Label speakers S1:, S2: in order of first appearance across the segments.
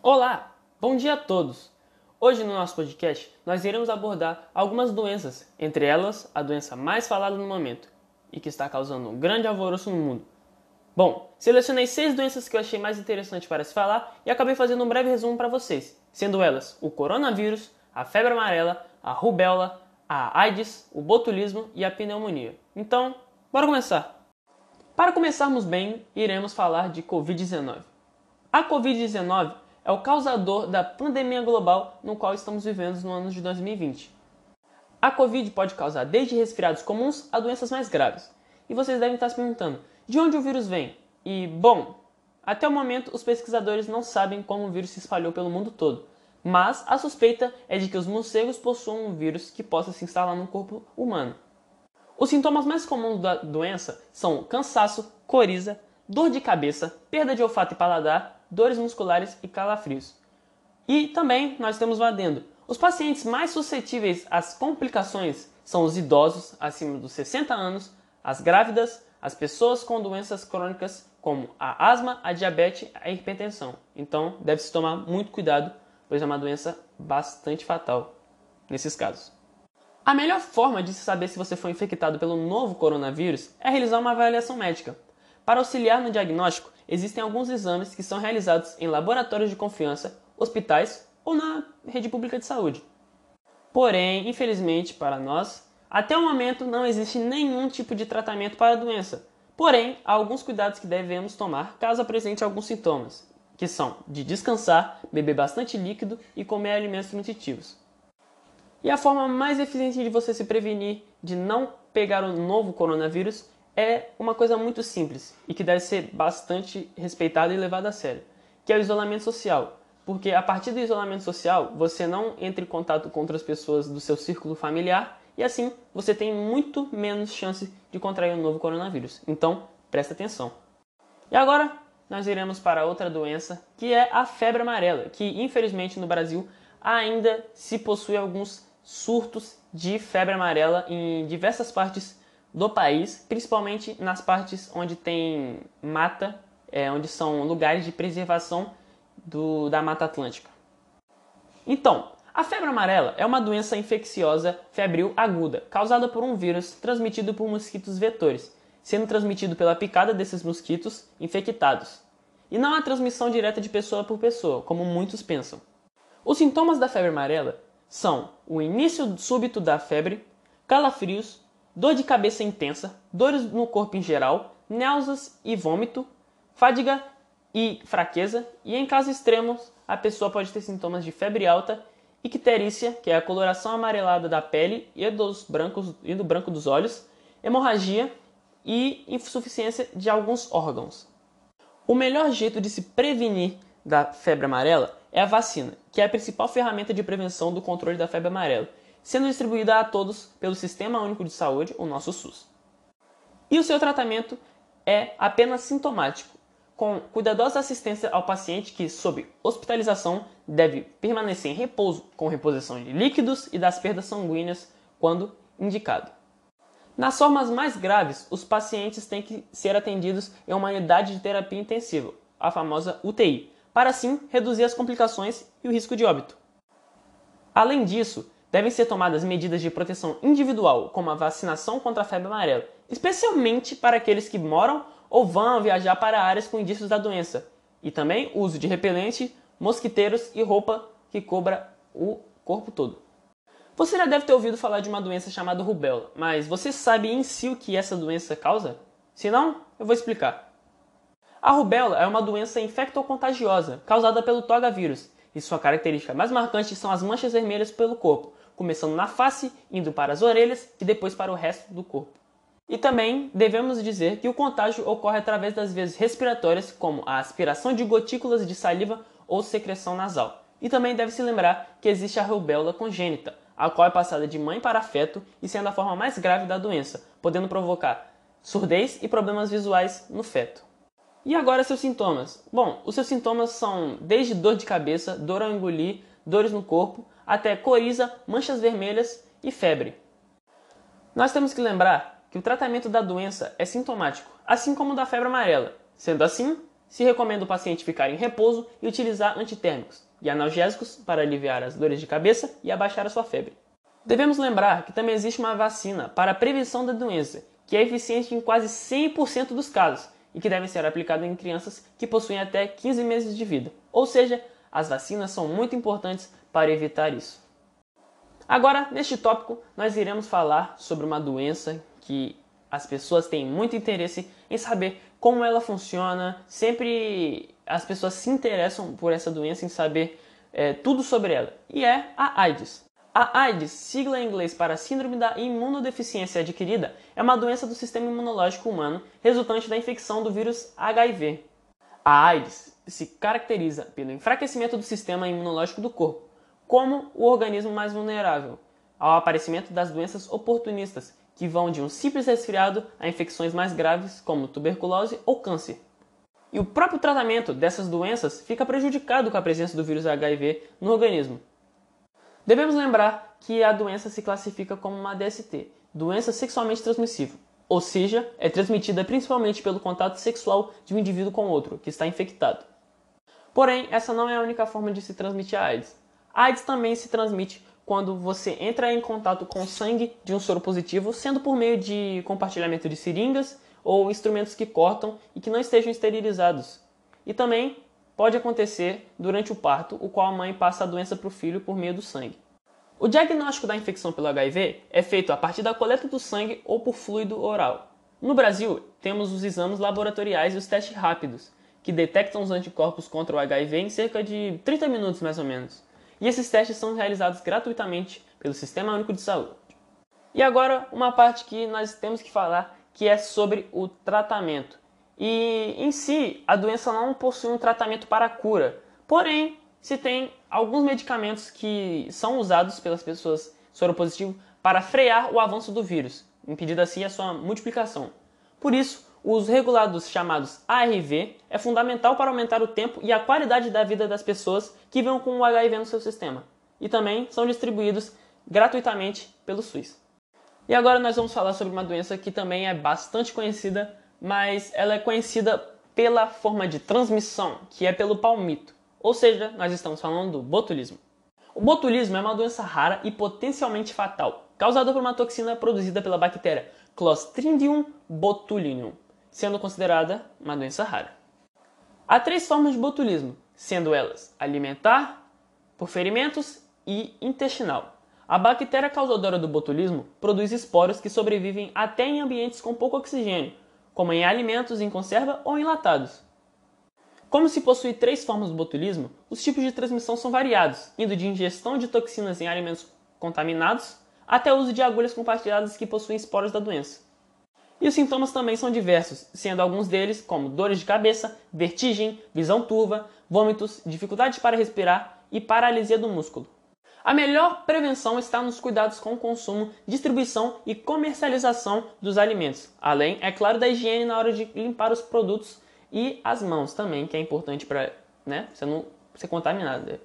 S1: Olá, bom dia a todos! Hoje no nosso podcast nós iremos abordar algumas doenças, entre elas a doença mais falada no momento e que está causando um grande alvoroço no mundo. Bom, selecionei seis doenças que eu achei mais interessante para se falar e acabei fazendo um breve resumo para vocês, sendo elas o coronavírus, a febre amarela, a rubéola, a AIDS, o botulismo e a pneumonia. Então, bora começar! Para começarmos bem, iremos falar de Covid-19. A Covid-19 é o causador da pandemia global no qual estamos vivendo no ano de 2020. A Covid pode causar desde resfriados comuns a doenças mais graves. E vocês devem estar se perguntando: de onde o vírus vem? E, bom, até o momento os pesquisadores não sabem como o vírus se espalhou pelo mundo todo, mas a suspeita é de que os morcegos possuam um vírus que possa se instalar no corpo humano. Os sintomas mais comuns da doença são cansaço, coriza, dor de cabeça, perda de olfato e paladar, dores musculares e calafrios. E também nós temos um adendo. Os pacientes mais suscetíveis às complicações são os idosos acima dos 60 anos, as grávidas, as pessoas com doenças crônicas como a asma, a diabetes, a hipertensão. Então, deve-se tomar muito cuidado, pois é uma doença bastante fatal nesses casos. A melhor forma de se saber se você foi infectado pelo novo coronavírus é realizar uma avaliação médica. Para auxiliar no diagnóstico, existem alguns exames que são realizados em laboratórios de confiança, hospitais ou na rede pública de saúde. Porém, infelizmente para nós, até o momento não existe nenhum tipo de tratamento para a doença. Porém, há alguns cuidados que devemos tomar caso apresente alguns sintomas, que são de descansar, beber bastante líquido e comer alimentos nutritivos. E a forma mais eficiente de você se prevenir de não pegar o novo coronavírus é uma coisa muito simples e que deve ser bastante respeitada e levada a sério, que é o isolamento social. Porque a partir do isolamento social, você não entra em contato com outras pessoas do seu círculo familiar e assim você tem muito menos chance de contrair o novo coronavírus. Então, presta atenção. E agora nós iremos para outra doença, que é a febre amarela, que infelizmente no Brasil ainda se possui alguns surtos de febre amarela em diversas partes do país, principalmente nas partes onde tem mata, é, onde são lugares de preservação do, da Mata Atlântica. Então, a febre amarela é uma doença infecciosa febril aguda, causada por um vírus transmitido por mosquitos vetores, sendo transmitido pela picada desses mosquitos infectados. E não há transmissão direta de pessoa por pessoa, como muitos pensam. Os sintomas da febre amarela são o início súbito da febre, calafrios, dor de cabeça intensa, dores no corpo em geral, náuseas e vômito, fadiga e fraqueza, e em casos extremos, a pessoa pode ter sintomas de febre alta icterícia, que é a coloração amarelada da pele e, dos brancos, e do branco dos olhos, hemorragia e insuficiência de alguns órgãos. O melhor jeito de se prevenir da febre amarela é a vacina, que é a principal ferramenta de prevenção do controle da febre amarela, sendo distribuída a todos pelo Sistema Único de Saúde, o nosso SUS. E o seu tratamento é apenas sintomático, com cuidadosa assistência ao paciente que, sob hospitalização, deve permanecer em repouso, com reposição de líquidos e das perdas sanguíneas quando indicado. Nas formas mais graves, os pacientes têm que ser atendidos em uma unidade de terapia intensiva, a famosa UTI, para assim reduzir as complicações e o risco de óbito. Além disso, devem ser tomadas medidas de proteção individual, como a vacinação contra a febre amarela, especialmente para aqueles que moram ou vão viajar para áreas com indícios da doença. E também o uso de repelente, mosquiteiros e roupa que cobra o corpo todo. Você já deve ter ouvido falar de uma doença chamada rubéola, mas você sabe em si o que essa doença causa? Se não, eu vou explicar. A rubéola é uma doença infectocontagiosa causada pelo toga vírus, e sua característica mais marcante são as manchas vermelhas pelo corpo, começando na face, indo para as orelhas e depois para o resto do corpo. E também devemos dizer que o contágio ocorre através das vias respiratórias, como a aspiração de gotículas de saliva ou secreção nasal. E também deve-se lembrar que existe a rubéola congênita, a qual é passada de mãe para feto e sendo a forma mais grave da doença, podendo provocar surdez e problemas visuais no feto. E agora seus sintomas? Bom, os seus sintomas são desde dor de cabeça, dor ao engolir, dores no corpo, até coriza, manchas vermelhas e febre. Nós temos que lembrar que o tratamento da doença é sintomático, assim como o da febre amarela. Sendo assim, se recomenda o paciente ficar em repouso e utilizar antitérmicos e analgésicos para aliviar as dores de cabeça e abaixar a sua febre. Devemos lembrar que também existe uma vacina para a prevenção da doença, que é eficiente em quase 100% dos casos e que deve ser aplicada em crianças que possuem até 15 meses de vida. Ou seja, as vacinas são muito importantes para evitar isso. Agora, neste tópico, nós iremos falar sobre uma doença que as pessoas têm muito interesse em saber como ela funciona. Sempre as pessoas se interessam por essa doença, em saber é, tudo sobre ela. E é a AIDS. A AIDS, sigla em inglês para Síndrome da Imunodeficiência Adquirida, é uma doença do sistema imunológico humano resultante da infecção do vírus HIV. A AIDS se caracteriza pelo enfraquecimento do sistema imunológico do corpo, como o organismo mais vulnerável ao aparecimento das doenças oportunistas, que vão de um simples resfriado a infecções mais graves, como tuberculose ou câncer. E o próprio tratamento dessas doenças fica prejudicado com a presença do vírus HIV no organismo. Devemos lembrar que a doença se classifica como uma DST, doença sexualmente transmissível, ou seja, é transmitida principalmente pelo contato sexual de um indivíduo com outro que está infectado. Porém, essa não é a única forma de se transmitir a AIDS. A AIDS também se transmite quando você entra em contato com o sangue de um soro positivo, sendo por meio de compartilhamento de seringas ou instrumentos que cortam e que não estejam esterilizados. E também pode acontecer durante o parto, o qual a mãe passa a doença para o filho por meio do sangue. O diagnóstico da infecção pelo HIV é feito a partir da coleta do sangue ou por fluido oral. No Brasil, temos os exames laboratoriais e os testes rápidos, que detectam os anticorpos contra o HIV em cerca de 30 minutos mais ou menos e esses testes são realizados gratuitamente pelo Sistema Único de Saúde. E agora, uma parte que nós temos que falar, que é sobre o tratamento. E em si, a doença não possui um tratamento para cura, porém, se tem alguns medicamentos que são usados pelas pessoas soropositivas para frear o avanço do vírus, impedindo assim a sua multiplicação. Por isso, o uso regular dos chamados ARV é fundamental para aumentar o tempo e a qualidade da vida das pessoas que vivem com o HIV no seu sistema. E também são distribuídos gratuitamente pelo SUS. E agora nós vamos falar sobre uma doença que também é bastante conhecida, mas ela é conhecida pela forma de transmissão, que é pelo palmito. Ou seja, nós estamos falando do botulismo. O botulismo é uma doença rara e potencialmente fatal, causada por uma toxina produzida pela bactéria Clostridium botulinum, sendo considerada uma doença rara. Há três formas de botulismo, sendo elas alimentar, por ferimentos e intestinal. A bactéria causadora do botulismo produz esporos que sobrevivem até em ambientes com pouco oxigênio, como em alimentos em conserva ou enlatados. Como se possui três formas de botulismo, os tipos de transmissão são variados, indo de ingestão de toxinas em alimentos contaminados até o uso de agulhas compartilhadas que possuem esporos da doença. E os sintomas também são diversos, sendo alguns deles como dores de cabeça, vertigem, visão turva, vômitos, dificuldade para respirar e paralisia do músculo. A melhor prevenção está nos cuidados com o consumo, distribuição e comercialização dos alimentos, além, é claro, da higiene na hora de limpar os produtos e as mãos também, que é importante para né, você não ser contaminado.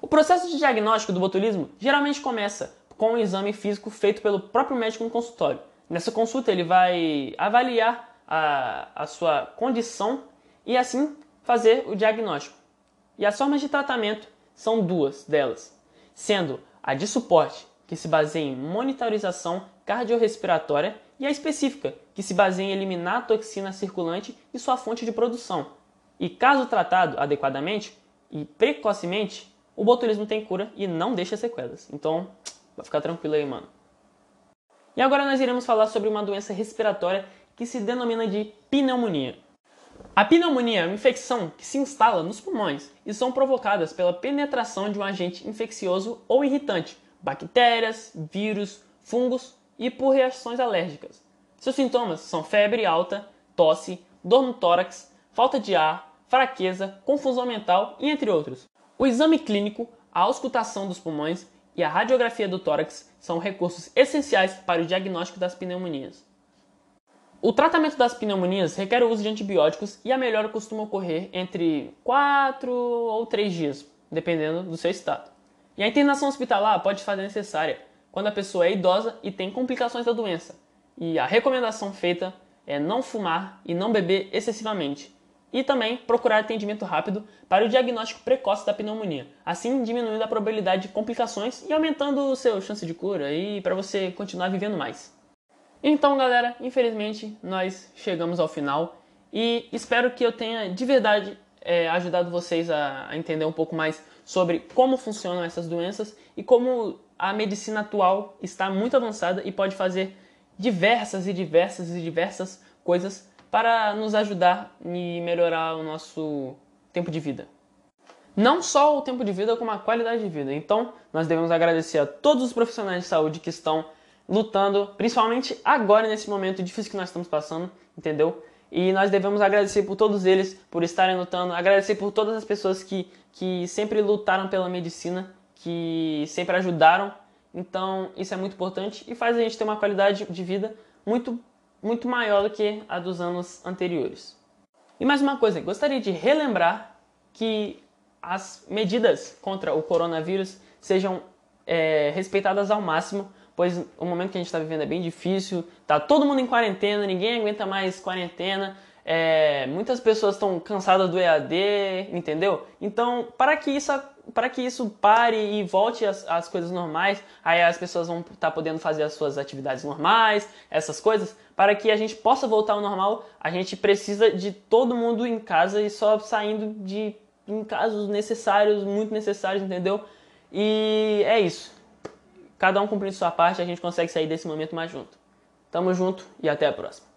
S1: O processo de diagnóstico do botulismo geralmente começa com um exame físico feito pelo próprio médico no consultório. Nessa consulta, ele vai avaliar a, a sua condição e assim fazer o diagnóstico. E as formas de tratamento são duas delas, sendo a de suporte, que se baseia em monitorização cardiorrespiratória, e a específica, que se baseia em eliminar a toxina circulante e sua fonte de produção. E caso tratado adequadamente e precocemente, o botulismo tem cura e não deixa sequelas. Então, vai ficar tranquilo aí, mano. E agora nós iremos falar sobre uma doença respiratória que se denomina de pneumonia. A pneumonia é uma infecção que se instala nos pulmões e são provocadas pela penetração de um agente infeccioso ou irritante, bactérias, vírus, fungos e por reações alérgicas. Seus sintomas são febre alta, tosse, dor no tórax, falta de ar, fraqueza, confusão mental e entre outros. O exame clínico, a auscultação dos pulmões e a radiografia do tórax são recursos essenciais para o diagnóstico das pneumonias. O tratamento das pneumonias requer o uso de antibióticos e a melhora costuma ocorrer entre 4 ou 3 dias, dependendo do seu estado. E a internação hospitalar pode ser necessária quando a pessoa é idosa e tem complicações da doença. E a recomendação feita é não fumar e não beber excessivamente. E também procurar atendimento rápido para o diagnóstico precoce da pneumonia, assim diminuindo a probabilidade de complicações e aumentando o seu chance de cura e para você continuar vivendo mais. Então, galera, infelizmente nós chegamos ao final e espero que eu tenha de verdade é, ajudado vocês a, a entender um pouco mais sobre como funcionam essas doenças e como a medicina atual está muito avançada e pode fazer diversas e diversas e diversas coisas para nos ajudar e melhorar o nosso tempo de vida. Não só o tempo de vida, como a qualidade de vida. Então, nós devemos agradecer a todos os profissionais de saúde que estão lutando, principalmente agora nesse momento difícil que nós estamos passando, entendeu? E nós devemos agradecer por todos eles, por estarem lutando, agradecer por todas as pessoas que, que sempre lutaram pela medicina, que sempre ajudaram. Então, isso é muito importante e faz a gente ter uma qualidade de vida muito muito maior do que a dos anos anteriores. E mais uma coisa, gostaria de relembrar que as medidas contra o coronavírus sejam é, respeitadas ao máximo, pois o momento que a gente está vivendo é bem difícil, tá todo mundo em quarentena, ninguém aguenta mais quarentena, é, muitas pessoas estão cansadas do EAD, entendeu? Então, para que isso para que isso pare e volte às, coisas normais, aí as pessoas vão estar tá podendo fazer as suas atividades normais, essas coisas, para que a gente possa voltar ao normal, a gente precisa de todo mundo em casa e só saindo de em casos necessários, muito necessários, entendeu? E é isso. Cada um cumprindo sua parte, a gente consegue sair desse momento mais junto. Tamo junto e até a próxima.